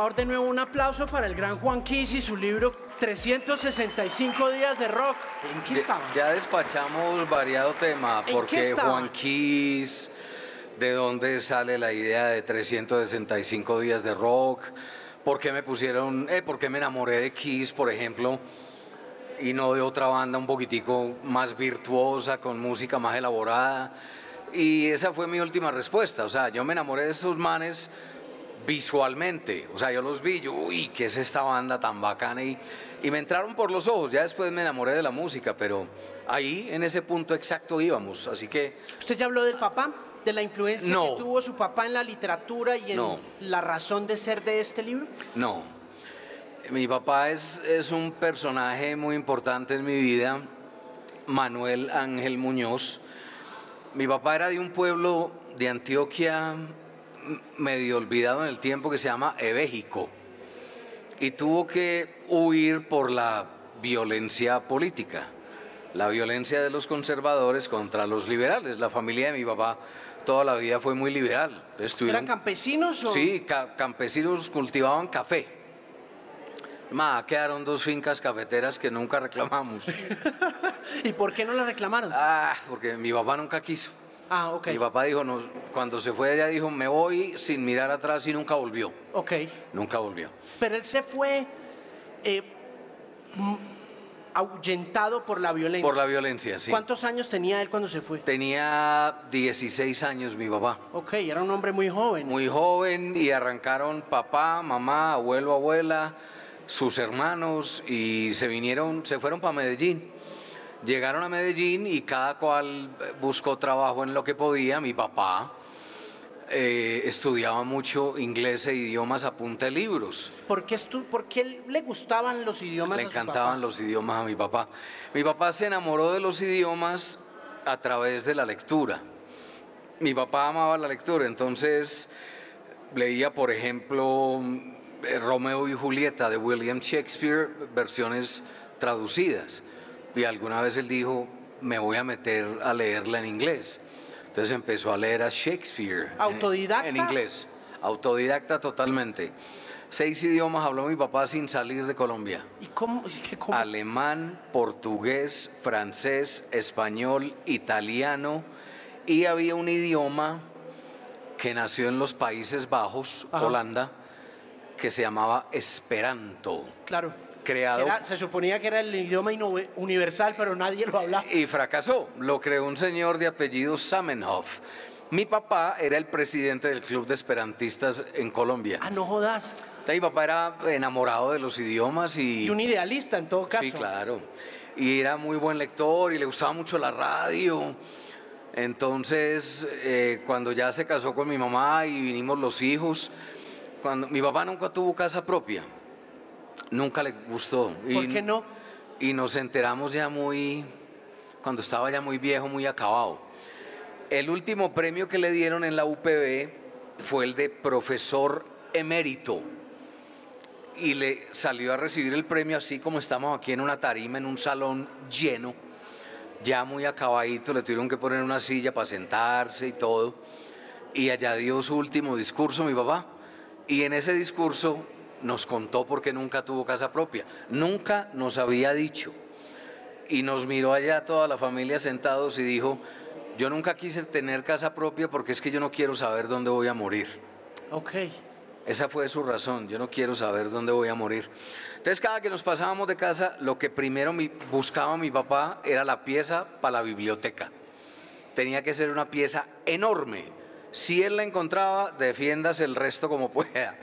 Favor, de nuevo un aplauso para el gran Juan Kiss y su libro 365 días de rock. ¿En qué estaba? Ya despachamos variado tema, ¿En qué porque? Juan Kiss, de dónde sale la idea de 365 días de rock, por qué me pusieron, eh, por qué me enamoré de Kiss, por ejemplo, y no de otra banda un poquitico más virtuosa, con música más elaborada. Y esa fue mi última respuesta, o sea, yo me enamoré de esos manes visualmente, o sea, yo los vi, yo, uy, ¿qué es esta banda tan bacana? Y, y me entraron por los ojos, ya después me enamoré de la música, pero ahí en ese punto exacto íbamos, así que ¿Usted ya habló del papá? ¿De la influencia No. que tuvo su papá en la literatura y en No. la razón de ser de este libro? no. Mi papá es, es un personaje muy importante en mi vida, Manuel Ángel Muñoz. Mi papá era de un pueblo de Antioquia medio olvidado en el tiempo que se llama Ebéjico y tuvo que huir por la violencia política, la violencia de los conservadores contra los liberales. La familia de mi papá toda la vida fue muy liberal. Estuvieron- ¿Eran campesinos o...? Sí, ca- campesinos cultivaban café. Ma, quedaron dos fincas cafeteras que nunca reclamamos. ¿Y por qué no la reclamaron? Ah, porque mi papá nunca quiso. Ah, ok. Mi papá dijo, no, cuando se fue allá dijo, me voy sin mirar atrás y nunca volvió. Ok. Nunca volvió. Pero él se fue eh, ahuyentado por la violencia. Por la violencia, sí. ¿Cuántos años tenía él cuando se fue? Tenía 16 años mi papá. Ok, era un hombre muy joven. Muy joven y arrancaron papá, mamá, abuelo, abuela, sus hermanos y se vinieron, se fueron para Medellín. Llegaron a Medellín y cada cual eh, buscó trabajo en lo que podía. Mi papá eh, estudiaba mucho inglés e idiomas a punta de libros. ¿Por qué, por qué le gustaban los idiomas Le a su encantaban papá? los idiomas a mi papá. Mi papá se enamoró de los idiomas a través de la lectura. Mi papá amaba la lectura, entonces leía, por ejemplo, eh, Romeo y Julieta de William Shakespeare, versiones traducidas. Y alguna vez él dijo, me voy a meter a leerla en inglés. Entonces empezó a leer a Shakespeare. ¿Autodidacta? En inglés. Autodidacta totalmente. Seis idiomas habló mi papá sin salir de Colombia. ¿Y cómo? qué- cómo? Alemán, portugués, francés, español, italiano y había un idioma que nació en los Países Bajos, Ajá. Holanda, que se llamaba Esperanto. Claro. Creado Era- se suponía que era el idioma universal, pero nadie lo hablaba. y fracasó. Lo creó un señor de apellido Samenhoff. Mi papá era el presidente del Club de Esperantistas en Colombia. Ah, no jodas. Mi papá era enamorado de los idiomas y... Y un idealista en todo caso. Sí, claro. Y era muy buen lector y le gustaba mucho la radio. Entonces, eh, cuando ya se casó con mi mamá y vinimos los hijos, cuando mi papá nunca tuvo casa propia, nunca le gustó. ¿Por Y- qué no? Y nos enteramos ya muy, cuando estaba ya muy viejo, muy acabado. El último premio que le dieron en la UPB fue el de profesor emérito y le salió a recibir el premio así como estamos aquí en una tarima, en un salón lleno, ya muy acabadito, le tuvieron que poner una silla para sentarse y todo. Y allá dio su último discurso mi papá. Y en ese discurso nos contó por qué nunca tuvo casa propia. Nunca nos había dicho. Y nos miró allá toda la familia sentados y dijo, yo nunca quise tener casa propia porque es que yo no quiero saber dónde voy a morir. Ok. Esa fue su razón, yo no quiero saber dónde voy a morir. Entonces cada que nos pasábamos de casa, lo que primero mi- buscaba mi papá era la pieza para la biblioteca. Tenía que ser una pieza enorme. Si él la encontraba, defiendas el resto como pueda.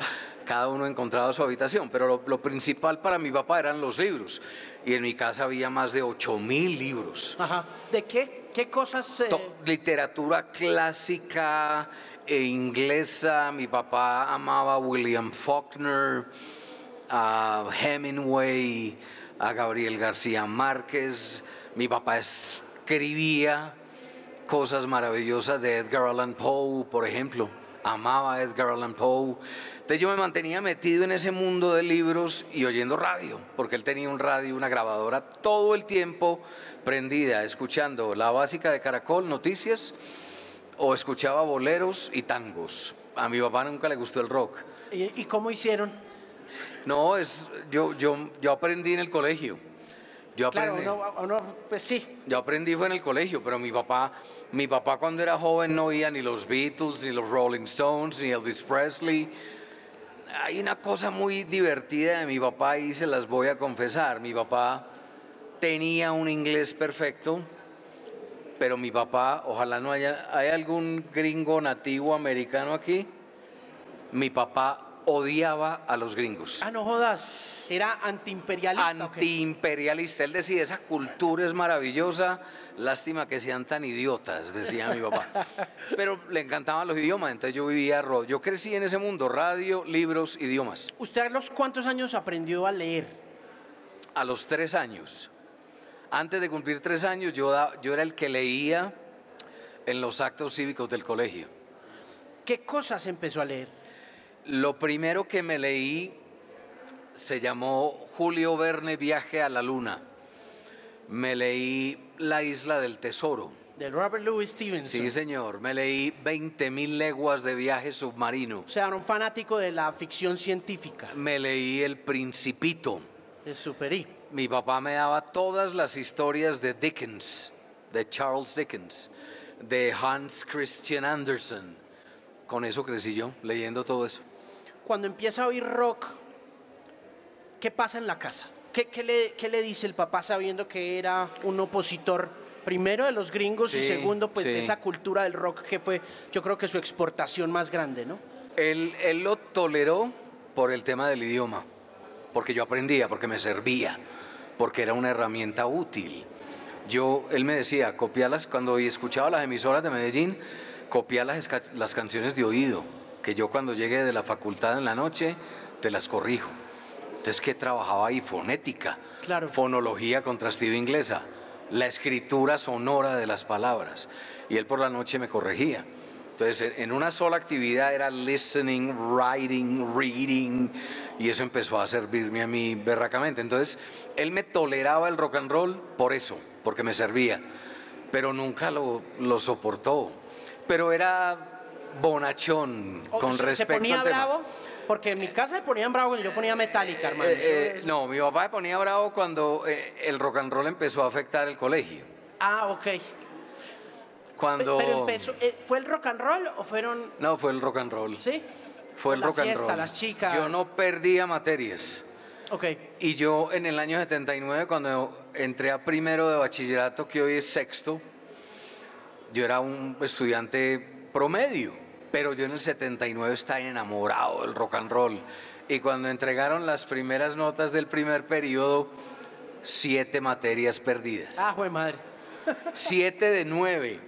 Cada uno encontraba su habitación, pero lo, lo principal para mi papá eran los libros. Y en mi casa había más de 8 mil libros. Ajá. ¿De qué? ¿Qué cosas? eh, literatura clásica e inglesa. Mi papá amaba a William Faulkner, a Hemingway, a Gabriel García Márquez. Mi papá escribía cosas maravillosas de Edgar Allan Poe, por ejemplo. Amaba a Edgar Allan Poe. Entonces yo me mantenía metido en ese mundo de libros y oyendo radio, porque él tenía un radio, una grabadora todo el tiempo prendida, escuchando la básica de Caracol, noticias, o escuchaba boleros y tangos. A mi papá nunca le gustó el rock. ¿Y, y cómo hicieron? No, es, yo, yo, yo aprendí en el colegio. Yo Claro, aprendí, uno, uno, pues sí. yo aprendí fue en el colegio, pero mi papá, mi papá cuando era joven no oía ni los Beatles, ni los Rolling Stones, ni Elvis Presley. Hay una cosa muy divertida de mi papá y se las voy a confesar. Mi papá tenía un inglés perfecto, pero mi papá, ojalá no haya, ¿hay algún gringo nativo americano aquí? Mi papá odiaba a los gringos. Ah, no jodas. Era antiimperialista. Antiimperialista. Él decía, esa cultura es maravillosa, lástima que sean tan idiotas, decía mi papá. Pero le encantaban los idiomas, entonces yo vivía, yo crecí en ese mundo, radio, libros, idiomas. ¿Usted a los cuántos años aprendió a leer? A los tres años, antes de cumplir tres años, yo era el que leía en los actos cívicos del colegio. ¿Qué cosas empezó a leer? Lo primero que me leí se llamó Julio Verne Viaje a la Luna. Me leí La Isla del Tesoro. De Robert Louis Stevenson. Sí, señor. Me leí 20.000 leguas de viaje submarino. O sea, era un fanático de la ficción científica, Me leí El Principito. de Superi. Mi papá me daba todas las historias de Dickens, de Charles Dickens, de Hans Christian Andersen. Con eso crecí yo, leyendo todo eso. Cuando empieza a oír rock, ¿qué pasa en la casa? ¿Qué, qué le, qué le dice el papá sabiendo que era un opositor, primero de los gringos y segundo, pues de esa cultura del rock que fue, yo creo que su exportación más grande, ¿no? Él, él lo toleró por el tema del idioma, porque yo aprendía, porque me servía, porque era una herramienta útil. Yo, él me decía, copiarlas, cuando escuchaba las emisoras de Medellín, copiar las, esca- las canciones de oído, que yo cuando llegue de la facultad en la noche, te las corrijo. Entonces, ¿qué trabajaba ahí? Fonética, Claro. fonología contrastiva inglesa, la escritura sonora de las palabras. Y él por la noche me corregía. Entonces, en- una sola actividad era listening, writing, reading, y eso empezó a servirme a mí berracamente. Entonces, él me toleraba el rock and roll por eso, porque me servía, pero nunca lo, lo soportó. Pero era bonachón O con se- respecto ¿Se ponía al tema. bravo? Porque en mi casa se ponían bravo cuando yo ponía Metallica, hermano. Eh, eh, no, mi papá se ponía bravo cuando eh, el rock and roll empezó a afectar el colegio. Ah, ok. Cuando... Pero empezó, ¿fue el rock and roll o fueron, No, fue el rock and roll. sí? Fue el La rock and fiesta, roll. las chicas. Yo no perdía materias. Ok. Y yo en el año 79, cuando entré a primero de bachillerato, que hoy es sexto, yo era un estudiante promedio, pero yo en el 79 estaba enamorado del rock and roll. Y cuando entregaron las primeras notas del primer periodo, siete materias perdidas. Ah, jue madre. Siete de nueve.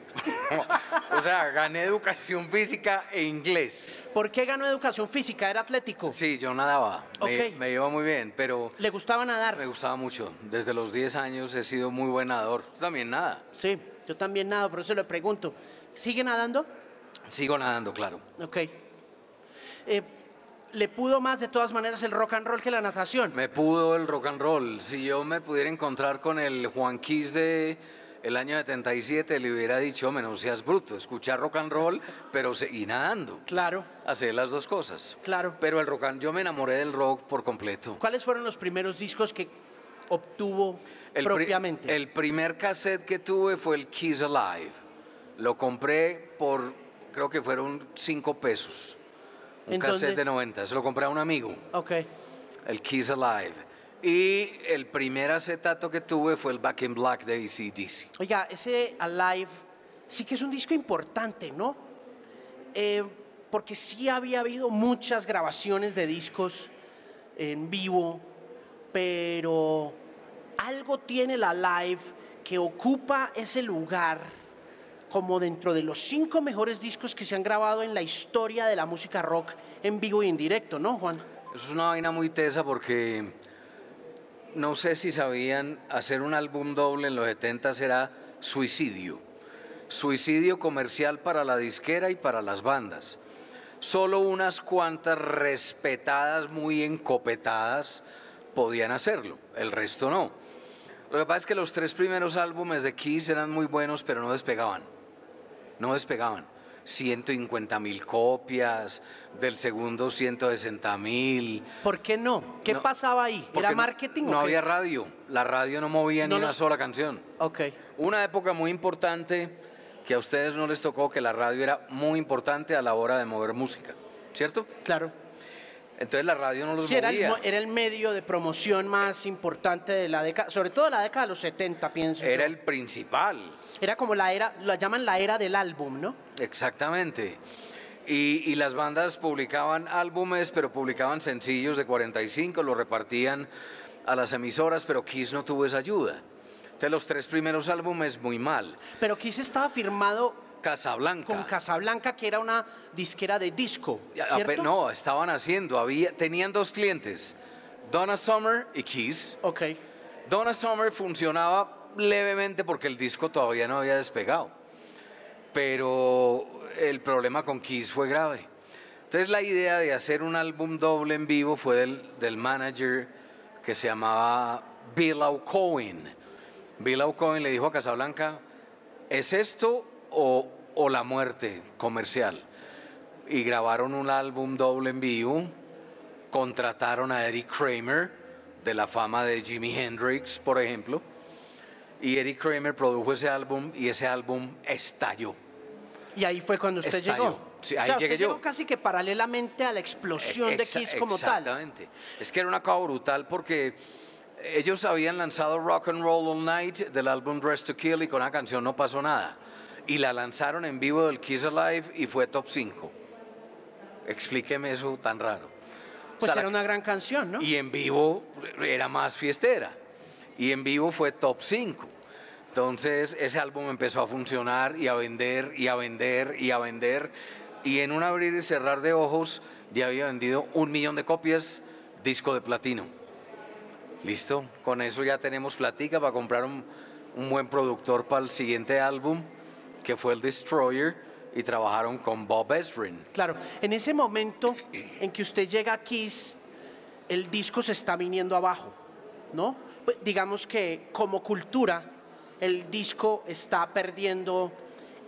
o sea, gané educación física e inglés. ¿Por qué ganó educación física? ¿Era atlético? Sí, yo nadaba. Me, Ok. me iba muy bien, pero ¿Le gustaba nadar? me gustaba mucho. Desde los 10 años he sido muy buen nadador. Tú También nada. Sí, yo también nado, por eso le pregunto. ¿Sigue nadando? Sigo nadando, claro. Ok. Eh, ¿Le pudo más de todas maneras el rock and roll que la natación? Me pudo el rock and roll. Si yo me pudiera encontrar con el Juan Quis de el año 77, le hubiera dicho, "Hombre, no seas bruto, escuchar rock and roll, pero seguí nadando. Claro, Hacer las dos cosas. claro. Pero el rock and yo me enamoré del rock por completo. ¿Cuáles fueron los primeros discos que obtuvo El, pri- propiamente? el primer cassette que tuve fue el Kiss Alive. Lo compré por, creo que fueron cinco pesos. Un ¿En cassette dónde? de 90. Se lo compré a un amigo, Ok. el Kiss Alive. Y el primer acetato que tuve fue el Back in Black de ACDC. Oiga, ese Alive sí que es un disco importante, ¿no? Eh, porque sí había habido muchas grabaciones de discos en vivo, pero algo tiene la Live que ocupa ese lugar como dentro de los cinco mejores discos que se han grabado en la historia de la música rock en vivo y en directo, ¿no, Juan? Eso es una vaina muy tesa porque no sé si sabían, hacer un álbum doble en los 70 era suicidio. Suicidio comercial para la disquera y para las bandas. Solo unas cuantas respetadas, muy encopetadas, podían hacerlo, el resto no. Lo que pasa es que los tres primeros álbumes de Kiss eran muy buenos, pero no despegaban. No despegaban. 150 mil copias, del segundo 160 mil. ¿Por qué no? ¿Qué No, pasaba ahí? ¿Era marketing No, o qué? había radio. La radio no movía No ni una sola canción. Ok. Una época muy importante que a ustedes no les tocó, que la radio era muy importante a la hora de mover música, ¿cierto? Claro. Entonces la radio no los Sí, era el, movía. mo- era el medio de promoción más importante de la década, sobre todo de la década de los 70, pienso. Era yo. el principal. Era como la era, la llaman la era del álbum, ¿no? Exactamente. Y, y las bandas publicaban álbumes, pero publicaban sencillos de 45, los repartían a las emisoras, pero Kiss no tuvo esa ayuda. Entonces los tres primeros álbumes muy mal. Pero Kiss estaba firmado Casablanca. con Casablanca, que era una disquera de disco, ¿cierto? No, estaban haciendo, había, tenían dos clientes, Donna Summer y Kiss. Ok. Donna Summer funcionaba levemente porque el disco todavía no había despegado, pero el problema con Kiss fue grave. Entonces la idea de hacer un álbum doble en vivo fue del, del manager que se llamaba Bill O'Coin. Bill O'Coin le dijo a Casablanca, ¿es esto o, o la muerte comercial? Y grabaron un álbum doble en vivo, contrataron a Eric Kramer, de la fama de Jimi Hendrix, por ejemplo, y Eric Kramer produjo ese álbum y ese álbum estalló. Y ahí fue cuando usted Estalló. llegó. Sí, ahí O sea, usted llegué yo. llegó casi que paralelamente a la explosión de Kiss como tal. Exactamente. Es que era una cosa brutal porque ellos habían lanzado Rock and Roll All Night del álbum Dress to Kill y con la canción no pasó nada. Y la lanzaron en vivo del Kiss Alive y fue top 5. Explíqueme eso tan raro. O Pues sea, era una gran canción, ¿no? Y en vivo era más fiestera. Y en vivo fue top 5. Entonces ese álbum empezó a funcionar y a vender y a vender y a vender. Y en un abrir y cerrar de ojos ya había vendido un millón de copias, disco de platino. Listo, con eso ya tenemos platica para comprar un, un buen productor para el siguiente álbum, que fue el Destroyer, y trabajaron con Bob Ezrin. Claro, en ese momento en que usted llega a Kiss, el disco se está viniendo abajo, ¿no? Pues, digamos que como cultura, el disco está perdiendo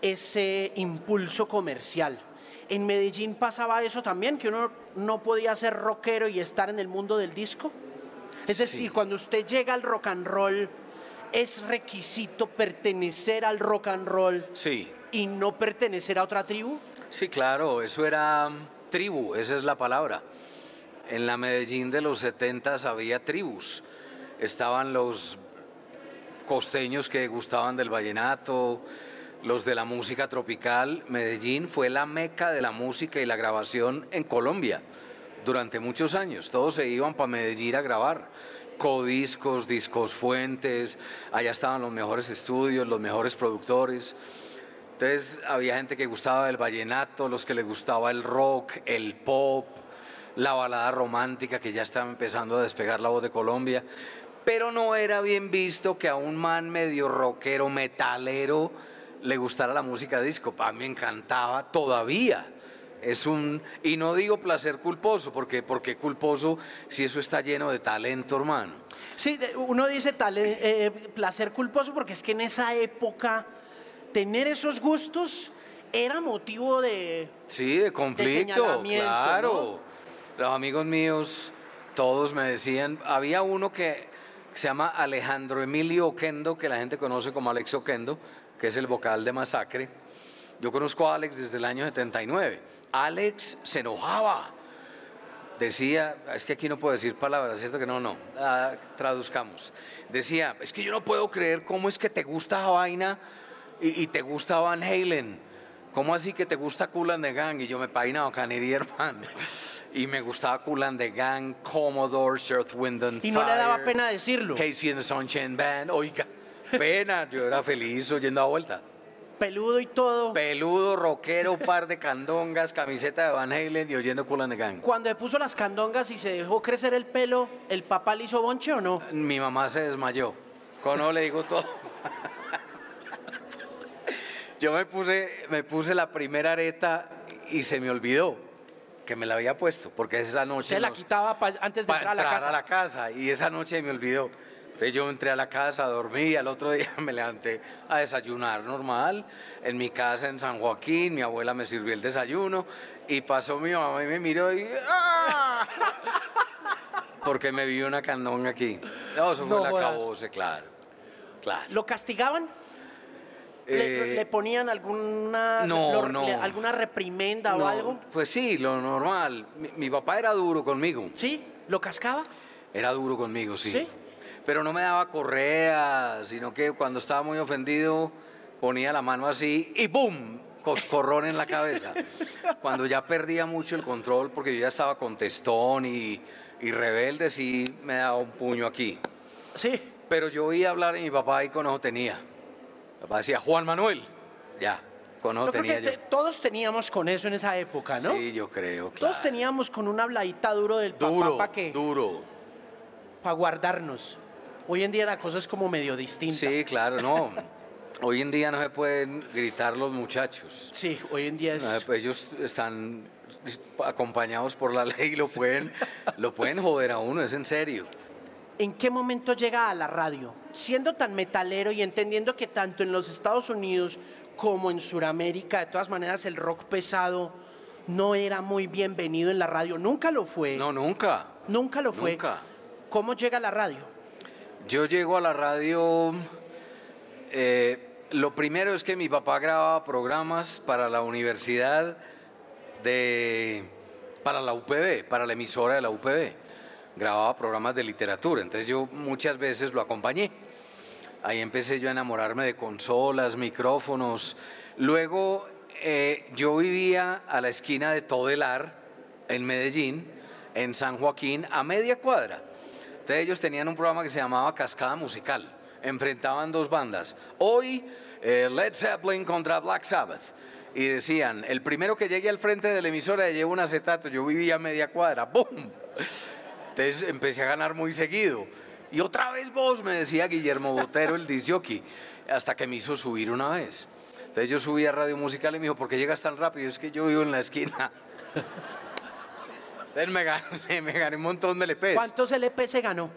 ese impulso comercial. En Medellín pasaba eso también, que uno no podía ser rockero y estar en el mundo del disco. Es Sí. decir, cuando usted llega al rock and roll, es requisito pertenecer al rock and roll Sí, y no pertenecer a otra tribu. Sí, claro, eso era mm, tribu, esa es la palabra. En la Medellín de los 70 había tribus. Estaban los costeños que gustaban del vallenato, los de la música tropical. Medellín fue la meca de la música y la grabación en Colombia durante muchos años. Todos se iban para Medellín a grabar. Codiscos, discos fuentes, allá estaban los mejores estudios, los mejores productores. Entonces había gente que gustaba del vallenato, los que les gustaba el rock, el pop, la balada romántica que ya estaba empezando a despegar la voz de Colombia. Pero no era bien visto que a un man medio rockero, metalero, le gustara la música disco. A mí me encantaba todavía. Es un, y no digo placer culposo, porque porque culposo si eso está lleno de talento, hermano. Sí, de- uno dice tal, eh, eh, placer culposo porque es que en esa época tener esos gustos era motivo de... Sí, de conflicto, señalamiento, claro. Los amigos míos, todos me decían, había uno que se llama Alejandro Emilio Oquendo, que la gente conoce como Alex Oquendo, que es el vocal de Masacre. Yo conozco a Alex desde el año 79. Alex se enojaba. Decía, es que aquí no puedo decir palabras, ¿cierto que no? No, Ah, traduzcamos. Decía, es que yo no puedo creer cómo es que te gusta vaina y, y te gusta Van Halen. ¿Cómo así que te gusta Cool and the Gang? Y yo me peinaba Canary hermano. Y me gustaba Cool and the Gang, Commodore, Earth, Wind and Y no le daba pena decirlo. Casey and the Sunshine Band. Oiga, pena, yo era feliz oyendo a vuelta. Peludo y todo. Peludo, rockero, par de candongas, camiseta de Van Halen y oyendo Cool and the Gang. Cuando le puso las candongas y se dejó crecer el pelo, ¿el papá le hizo bonche o no? Mi mamá se desmayó. Cono le digo todo. Yo me puse, me puse la primera areta y se me olvidó que me la había puesto, porque esa noche Se la quitaba pa- antes de entrar a la casa. a la casa y esa noche me olvidó. Entonces yo entré a la casa, dormí, al otro día me levanté a desayunar normal. En mi casa en San Joaquín, mi abuela me sirvió el desayuno y pasó mi mamá y me miró y... ¡ah! Porque me vio una candonga aquí. No, eso fue No la cabose, claro. Claro. ¿Lo castigaban? ¿Le, Eh, le ponían alguna, no, lo- no. le- alguna reprimenda o algo? Pues sí, lo normal. Mi, mi papá era duro conmigo. ¿Sí? ¿Lo cascaba? Era duro conmigo, sí. ¿Sí? Pero no me daba correa, sino que cuando estaba muy ofendido ponía la mano así y ¡boom! Coscorrón en la cabeza. Cuando ya perdía mucho el control, porque yo ya estaba contestón y, y rebelde, sí me daba un puño aquí. Sí. Pero yo oía hablar y mi papá ahí con ojo tenía. Mi papá decía, Juan Manuel. Ya, con ojo Yo creo tenía que yo. te- todos teníamos con eso en esa época, ¿no? Sí, yo creo, claro. Todos teníamos con una habladita duro del papá Duro, para que duro. para guardarnos. Hoy en día la cosa es como medio distinta. Sí, claro, no. Hoy en día no se pueden gritar los muchachos. Sí, hoy en día es No, pues Ellos están acompañados por la ley y lo pueden, lo pueden joder a uno, es en serio. ¿En qué momento llega a la radio? Siendo tan metalero y entendiendo que tanto en los Estados Unidos como en Sudamérica, de todas maneras, el rock pesado no era muy bienvenido en la radio. Nunca lo fue. No, nunca. Nunca lo fue. Nunca. ¿Cómo llega a la radio? Yo llego a la radio. eh, lo primero es que mi papá grababa programas para la universidad de. para la UPB, para la emisora de la UPB. Grababa programas de literatura, entonces yo muchas veces lo acompañé. Ahí empecé yo a enamorarme de consolas, micrófonos. Luego eh, yo vivía a la esquina de Todelar, en Medellín, en San Joaquín, a media cuadra. Entonces ellos tenían un programa que se llamaba Cascada Musical. Enfrentaban dos bandas. Hoy eh, Led Zeppelin contra Black Sabbath. Y decían, el primero que llegue al frente de la emisora le un acetato. Yo vivía a media cuadra. ¡Bum! Entonces empecé a ganar muy seguido. Y otra vez vos, me decía Guillermo Botero, el disjockey, hasta que me hizo subir una vez. Entonces yo subí a Radio Musical y me dijo, ¿por qué llegas tan rápido? Es que yo vivo en la esquina. Entonces me gané, me gané un montón de LPs. ¿Cuántos LP se ganó?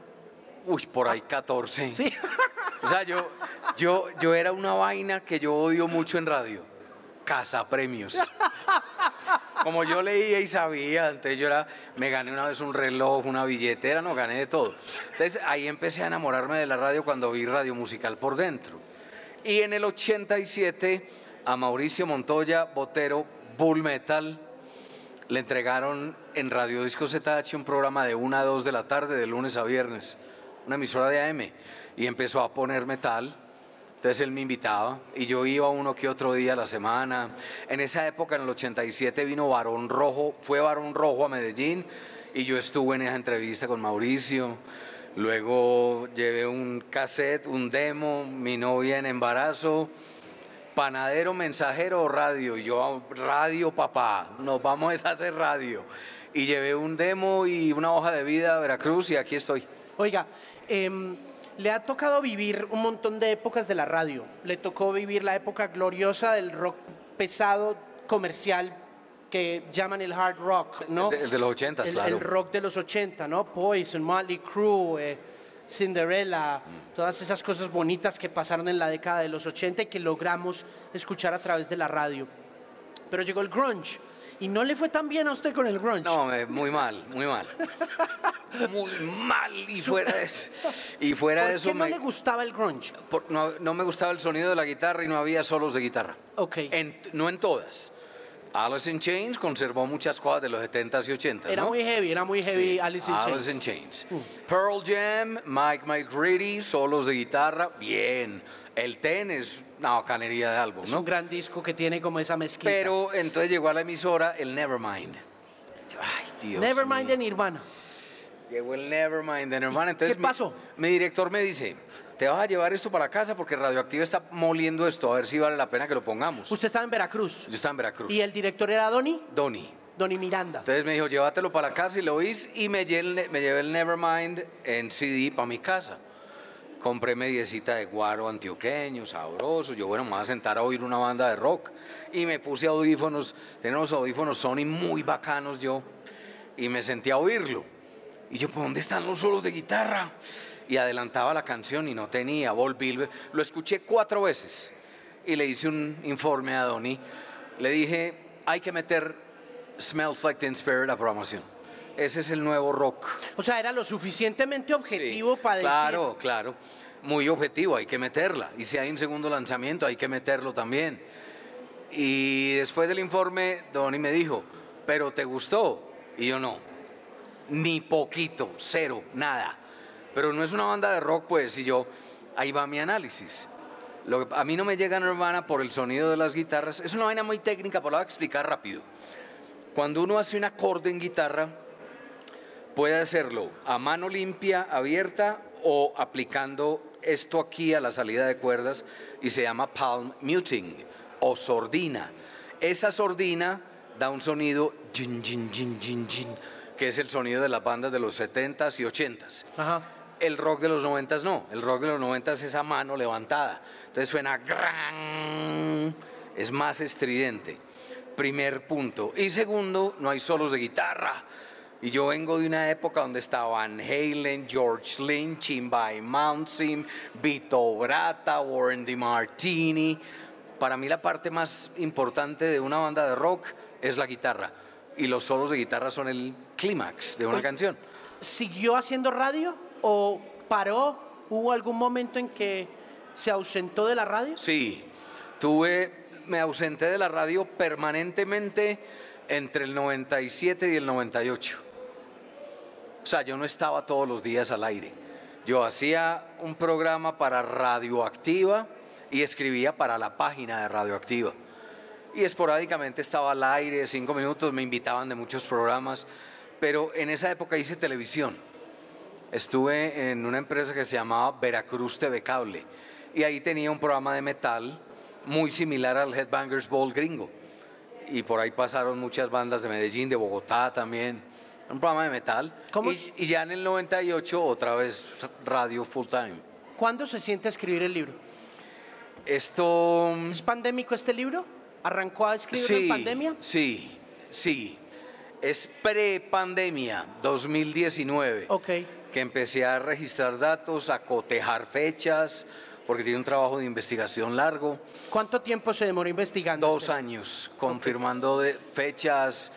Uy, por ahí 14. Sí. O sea, yo, yo, yo era una vaina que yo odio mucho en radio. Cazapremios. Como yo leía y sabía, entonces yo era, me gané una vez un reloj, una billetera, no gané de todo. Entonces ahí empecé a enamorarme de la radio cuando vi radio musical por dentro. Y en el 87 a Mauricio Montoya, Botero, Bull Metal, le entregaron en Radio Disco ZH un programa de 1 a 2 de la tarde, de lunes a viernes, una emisora de AM, y empezó a poner metal. Entonces él me invitaba y yo iba uno que otro día a la semana. En esa época, en el 87, vino Barón Rojo, fue Barón Rojo a Medellín y yo estuve en esa entrevista con Mauricio. Luego llevé un cassette, un demo, mi novia en embarazo, panadero, mensajero o radio. Y yo, radio, papá, nos vamos a hacer radio. Y llevé un demo y una hoja de vida a Veracruz y aquí estoy. Oiga, em, le ha tocado vivir un montón de épocas de la radio. Le tocó vivir la época gloriosa del rock pesado comercial que llaman el hard rock, ¿no? El de- el de los 80, el, claro. el rock de los 80, ¿no? Poison, Motley Crue, eh, Cinderella, todas esas cosas bonitas que pasaron en la década de los 80 y que logramos escuchar a través de la radio. Pero llegó el grunge y no le fue tan bien a usted con el grunge. No, muy mal, muy mal. Muy mal. Y fuera de eso, y fuera ¿Por de eso qué no me- le gustaba el grunge? por- no, no me gustaba el sonido de la guitarra y no había solos de guitarra. Ok. En- no en todas. Alice in Chains conservó muchas cosas de los 70s y 80s. Era ¿no? muy heavy, era muy heavy Sí, Alice in Chains. Alice in Chains. Pearl Jam, Mike McGready, solos de guitarra, bien. El Ten es una bacanería de álbum, Es ¿no? un gran disco que tiene como esa mezclita. Pero entonces llegó a la emisora el Nevermind. Ay, Dios Nevermind de Nirvana. Llegó el Nevermind de Nirvana. Entonces ¿Qué pasó? Mi, director me dice, te vas a llevar esto para casa porque Radioactivo está moliendo esto, a ver si vale la pena que lo pongamos. Usted estaba en Veracruz. Yo estaba en Veracruz. ¿Y el director era Donny? Donny. Donny Miranda. Entonces me dijo, llévatelo para casa y lo oís y me llevé, el, me llevé el Nevermind en CD para mi casa. Compré mediecita de guaro antioqueño, sabroso. Yo, bueno, me voy a sentar a oír una banda de rock. Y me puse audífonos, tenía unos audífonos Sony muy bacanos yo. Y me senté a oírlo. Y yo, ¿por dónde están los solos de guitarra? y adelantaba la canción y no tenía. Volví, lo escuché cuatro veces y le hice un informe a Donny. Le dije, hay que meter Smells Like Teen Spirit a programación. Ese es el nuevo rock. O sea, era lo suficientemente objetivo Sí, para decir. Claro, claro. Muy objetivo, hay que meterla. Y si hay un segundo lanzamiento, hay que meterlo también. Y después del informe, Donny me dijo, ¿pero te gustó? Y yo no. Ni poquito, cero, nada. Pero no es una banda de rock, pues, y yo, ahí va mi análisis. Lo a mí no me llega Nirvana por el sonido de las guitarras. Es una vaina muy técnica, pero la voy a explicar rápido. Cuando uno hace un acorde en guitarra, puede hacerlo a mano limpia, abierta o aplicando esto aquí a la salida de cuerdas y se llama palm muting o sordina. Esa sordina da un sonido jin, jin, jin, que es el sonido de las bandas de los 70s y 80s. Ajá. El rock de los 90 no, el rock de los 90 es esa mano levantada. Entonces suena gran, es más estridente. Primer punto. Y segundo, no hay solos de guitarra. Y yo vengo de una época donde estaban Halen, George Lynch, By Mountain, Vito Brata, Warren DeMartini. Para mí la parte más importante de una banda de rock es la guitarra. Y los solos de guitarra son el clímax de una canción. ¿Siguió haciendo radio o paró? ¿Hubo algún momento en que se ausentó de la radio? Sí, tuve, me ausenté de la radio permanentemente entre el 97 y el 98. O sea, yo no estaba todos los días al aire. Yo hacía un programa para Radioactiva y escribía para la página de Radioactiva. Y esporádicamente estaba al aire, cinco minutos, me invitaban de muchos programas, pero en esa época hice televisión. Estuve en una empresa que se llamaba Veracruz TV Cable y ahí tenía un programa de metal muy similar al Headbangers Ball gringo. Y por ahí pasaron muchas bandas de Medellín, de Bogotá también. Un programa de metal. ¿Cómo y, y ya en el 98 otra vez radio full time. ¿Cuándo se siente escribir el libro? Esto... ¿Es pandémico este libro? ¿Arrancó a escribirlo en pandemia? Sí, sí. Es pre-pandemia, 2019. Ok. que empecé a registrar datos, a cotejar fechas, porque tiene un trabajo de investigación largo, ¿Cuánto tiempo se demoró investigando? dos usted? años, confirmando de fechas.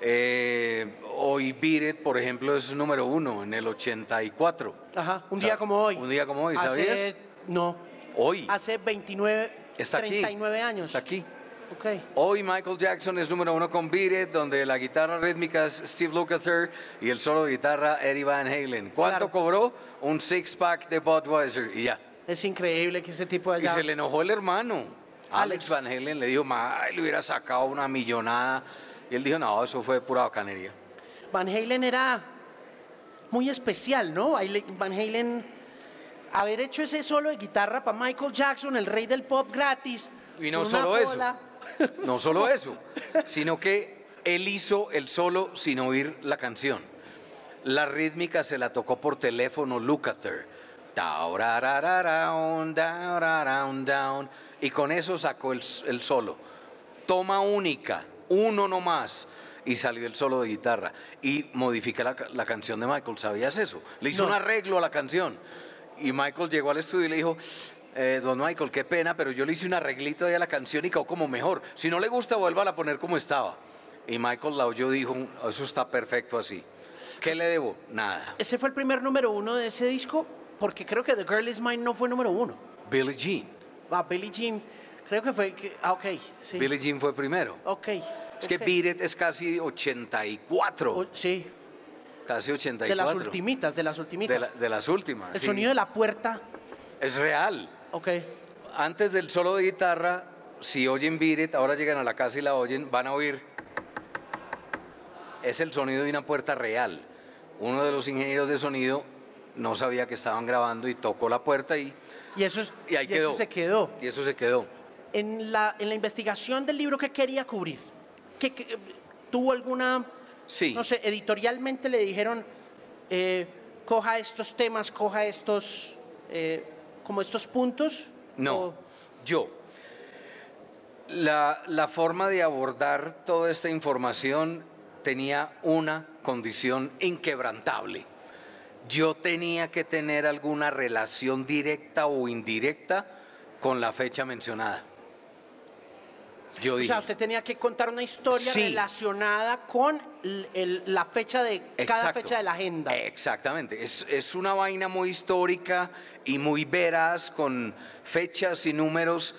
eh, hoy It, por ejemplo, es número uno en el 84. Ajá, un O sea, día como hoy. un día como hoy, Hace- ¿sabías? No, Hoy. hace 29, Está aquí. 39 años. Está aquí. Ok. Hoy Michael Jackson es número uno con Beat It, donde la guitarra rítmica es Steve Lukather y el solo de guitarra Eddie Van Halen. ¿Cuánto Claro. cobró? Un six-pack de Budweiser y ya. Es increíble que ese tipo de Y se le enojó el hermano. Alex, Alex. Van Halen le dijo, "Ay, le hubiera sacado una millonada. Y él dijo, no, eso fue pura bacanería. Van Halen era muy especial, ¿no? Van Halen, haber hecho ese solo de guitarra para Michael Jackson, el rey del pop gratis. Y no solo eso. No solo eso, sino que él hizo el solo sin oír la canción. La rítmica se la tocó por teléfono Lukather. Y con eso sacó el, el solo. Toma única, uno nomás. Y salió el solo de guitarra. Y modifica la, la canción de Michael. ¿Sabías eso? Le hizo No. un arreglo a la canción. Y Michael llegó al estudio y le dijo, eh, don Michael, qué pena, pero yo le hice un arreglito ahí a la canción y quedó como mejor. Si no le gusta, vuelva a poner como estaba. Y Michael la oyó y dijo, eso está perfecto así. ¿Qué le debo? Nada. Ese fue el primer número uno de ese disco, porque creo que The Girl Is Mine no fue número uno. Billie Jean. Ah, Billie Jean, creo que fue... que- ah, ok, sí. Billie Jean fue primero. Ok. Es que ok. Beat It es casi 84. O- sí, casi 84. de las ultimitas, de las ultimitas. De, la- de las últimas. el sí. sonido de la puerta, Es real. Ok. Antes del solo de guitarra, si oyen Beat It, ahora llegan a la casa y la oyen, van a oír. Es el sonido de una puerta real. Uno de los ingenieros de sonido no sabía que estaban grabando y tocó la puerta y, Y eso, es- y ahí y quedó. eso se quedó. Y eso se quedó. En la, en la investigación del libro, ¿qué quería cubrir? ¿Qué, qué- tuvo alguna, Sí. no sé, editorialmente le dijeron, eh, coja estos temas, coja estos, eh, como estos puntos? No, O- yo. La, la forma de abordar toda esta información tenía una condición inquebrantable. yo tenía que tener alguna relación directa o indirecta con la fecha mencionada. Yo O dije, sea, usted tenía que contar una historia Sí. relacionada con el- el- la fecha de cada Exacto. fecha de la agenda. Exactamente. Es, es una vaina muy histórica y muy veraz con fechas y números,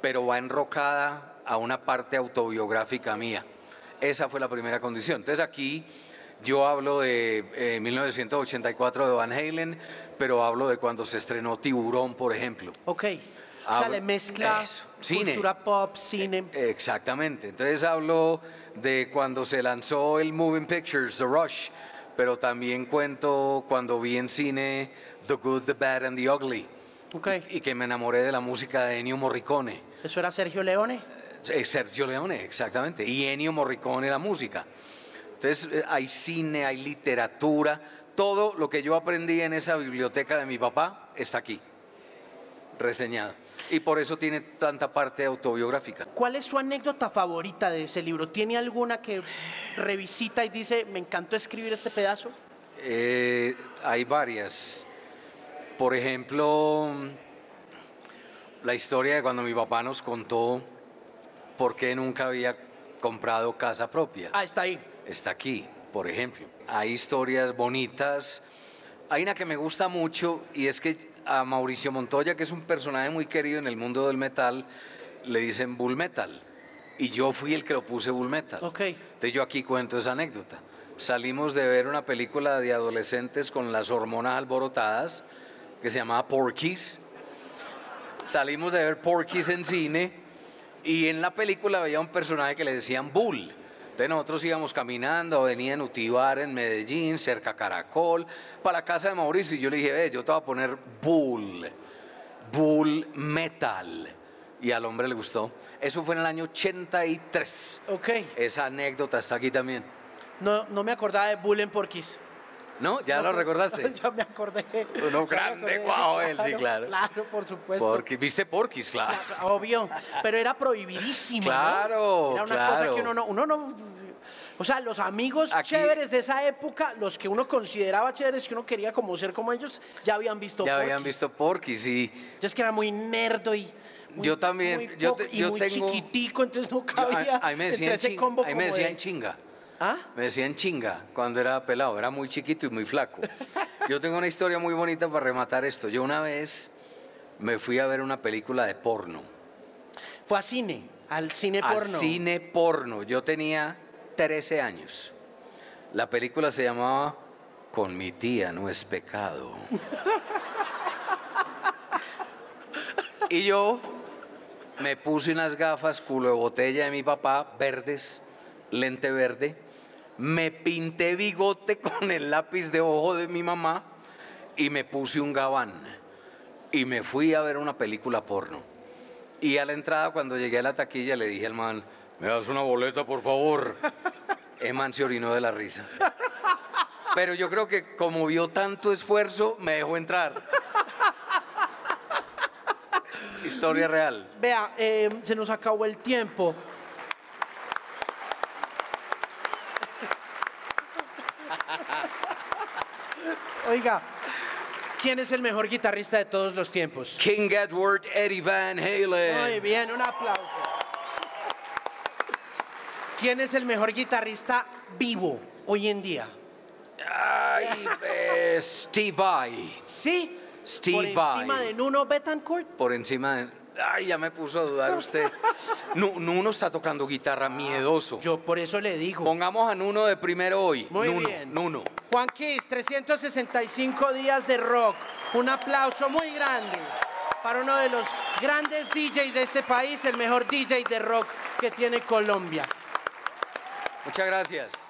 pero va enrocada a una parte autobiográfica mía. Esa fue la primera condición. Entonces aquí yo hablo de eh, 1984 de Van Halen, pero hablo de cuando se estrenó Tiburón, por ejemplo. Ok. O sea, le mezcla Eso, cine. cultura pop, cine. Exactamente. Entonces hablo de cuando se lanzó el Moving Pictures, The Rush, pero también cuento cuando vi en cine The Good, The Bad and The Ugly. Ok. Y que me enamoré de la música de Ennio Morricone. ¿Eso era Sergio Leone? Eh, Sergio Leone, exactamente. Y Ennio Morricone, la música. Entonces eh, hay cine, hay literatura. Todo lo que yo aprendí en esa biblioteca de mi papá está aquí, reseñado. Y por eso tiene tanta parte autobiográfica. ¿Cuál es su anécdota favorita de ese libro? ¿Tiene alguna que revisita y dice, me encantó escribir este pedazo? Eh, hay varias. Por ejemplo, la historia de cuando mi papá nos contó por qué nunca había comprado casa propia. Ah, está ahí. Está aquí, por ejemplo. Hay historias bonitas. Hay una que me gusta mucho y es que a Mauricio Montoya, que es un personaje muy querido en el mundo del metal, le dicen Bull Metal. Y yo fui el que lo puse Bull Metal. Ok. Entonces yo aquí cuento esa anécdota. Salimos de ver una película de adolescentes con las hormonas alborotadas que se llamaba Porky's. Salimos de ver Porky's en cine y en la película había un personaje que le decían Bull. Entonces nosotros íbamos caminando, venía en Utibar, en Medellín, cerca a Caracol, para la casa de Mauricio y yo le dije, ve, yo te voy a poner Bull, Bull Metal. Y al hombre le gustó. Eso fue en el año 83. Ok. Esa anécdota está aquí también. No, no me acordaba de Bullen Porquis. ¿No? ¿Ya lo recordaste? ya me acordé. Uno grande, guau, él, sí, claro. Claro, por supuesto. Porque viste Porquis, claro. Obvio, pero era prohibidísimo. ¿no? Claro, Era una cosa que uno no, uno no. O sea, los amigos Aquí- chéveres de esa época, los que uno consideraba chéveres, que uno quería como ser como ellos, ya habían visto. Ya habían visto Porquis y Yo es que era muy nerdo y. muy- Yo también, muy yo y yo muy tengo- chiquitico, entonces no yo- cabía. a, a mí me decían, ese chin- combo a mí me decían de- chinga. ¿Ah? Me decían chinga cuando era pelado, era muy chiquito y muy flaco. Yo tengo una historia muy bonita para rematar esto. Yo una vez me fui a ver una película de porno. Fue a cine, al cine al porno. cine porno. Yo tenía 13 años. La película se llamaba Con mi tía no es pecado. y yo me puse unas gafas culo de botella de mi papá, verdes, lente verde. Me pinté bigote con el lápiz de ojo de mi mamá y me puse un gabán. Y me fui a ver una película porno. Y a la entrada, cuando llegué a la taquilla, le dije al man, ¿me das una boleta, por favor? El man se orinó de la risa. Pero yo creo que como vio tanto esfuerzo, me dejó entrar. Historia real. Vea, eh, se nos acabó el tiempo. Oiga, ¿quién es el mejor guitarrista de todos los tiempos? King Edward Eddie Van Halen. Muy bien, un aplauso. ¿Quién es el mejor guitarrista vivo hoy en día? Ay, eh, Steve Vai. Sí, Steve por encima Vai. de Nuno Betancourt. Por encima de... Ay, ya me puso a dudar usted. Nu- Nuno está tocando guitarra miedoso. Yo por eso le digo. Pongamos a Nuno de primero hoy. Muy Nuno, bien. Nuno. Juan Kiss, 365 días de rock. Un aplauso muy grande para uno de los grandes DJs de este país, el mejor DJ de rock que tiene Colombia. Muchas gracias.